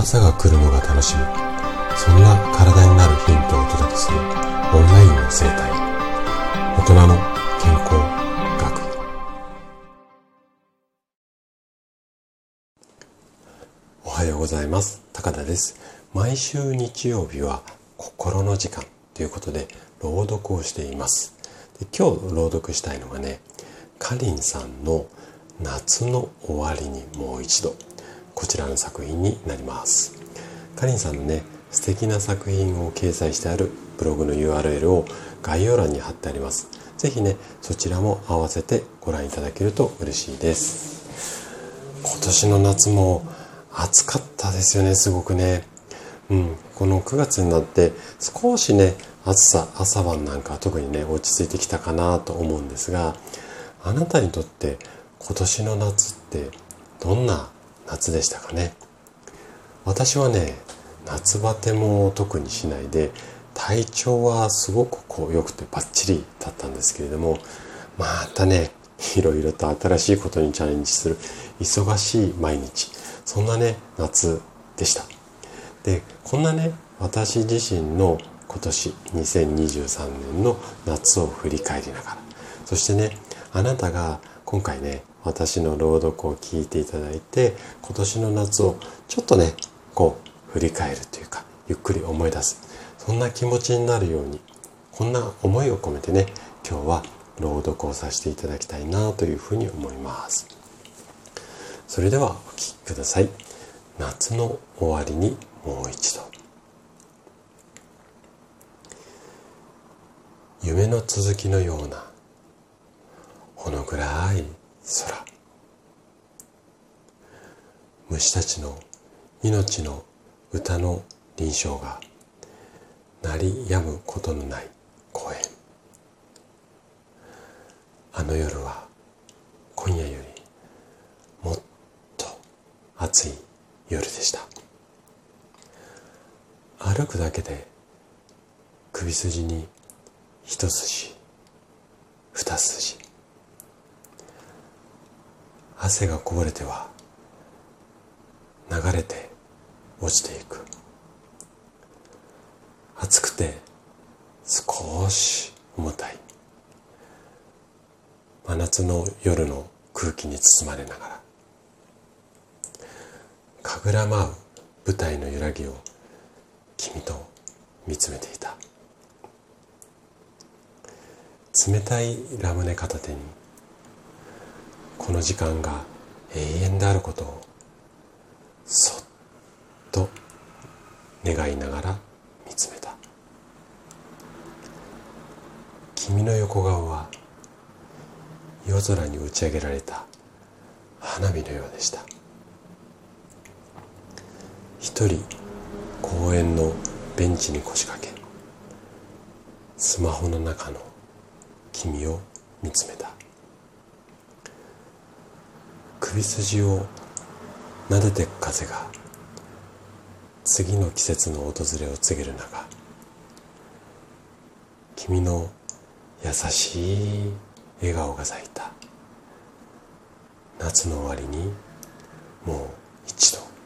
朝が来るのが楽しみ。そんな体になるヒントをお届けするオンラインの生態。大人の健康学。おはようございます。高田です。毎週日曜日は心の時間ということで朗読をしています。で今日朗読したいのがねかりんさんの夏の終わりにもう一度。こちらの作品になります。かりんさんのね素敵な作品を掲載してあるブログの URL を概要欄に貼ってあります。是非ねそちらも合わせてご覧いただけると嬉しいです。今年の夏も暑かったですよねすごくね。うんこの9月になって少しね暑さ朝晩なんか特にね落ち着いてきたかなと思うんですがあなたにとって今年の夏ってどんな夏でしたかね。私はね夏バテも特にしないで体調はすごくこう良くてバッチリだったんですけれどもまたねいろいろと新しいことにチャレンジする忙しい毎日そんなね夏でした。でこんなね私自身の今年2023年の夏を振り返りながらそしてねあなたが今回ね私の朗読を聞いていただいて今年の夏をちょっとねこう振り返るというかゆっくり思い出す。そんな気持ちになるようにこんな思いを込めてね今日は朗読をさせていただきたいなというふうに思います。それではお聴きください。夏の終わりにもう一度。夢の続きのような空。虫たちの命の歌の臨床が鳴り止むことのない公園あの夜は今夜よりもっと暑い夜でした。歩くだけで首筋に一筋二筋。汗がこぼれては流れて落ちていく。暑くて少し重たい。真夏の夜の空気に包まれながら。神楽舞う舞台の揺らぎを君と見つめていた。冷たいラムネ片手にこの時間が永遠であることをそっと願いながら見つめた。君の横顔は夜空に打ち上げられた花火のようでした。一人公園のベンチに腰掛けスマホの中の君を見つめた。首筋を撫でてく風が次の季節の訪れを告げる中君の優しい笑顔が咲いた。夏の終わりにもう一度。